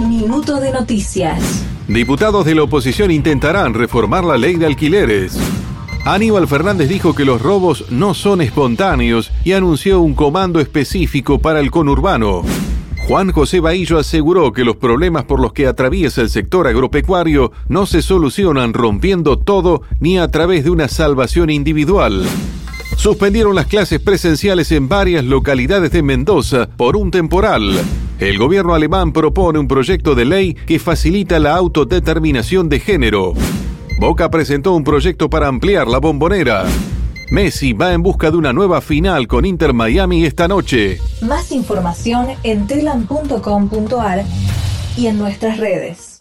Minuto de noticias. Diputados de la oposición intentarán reformar la ley de alquileres. Aníbal Fernández dijo que los robos no son espontáneos y anunció un comando específico para el conurbano. Juan José Bahillo aseguró que los problemas por los que atraviesa el sector agropecuario no se solucionan rompiendo todo ni a través de una salvación individual. Suspendieron las clases presenciales en varias localidades de Mendoza por un temporal. El gobierno alemán propone un proyecto de ley que facilita la autodeterminación de género. Boca presentó un proyecto para ampliar la bombonera. Messi va en busca de una nueva final con Inter Miami esta noche. Más información en telam.com.ar y en nuestras redes.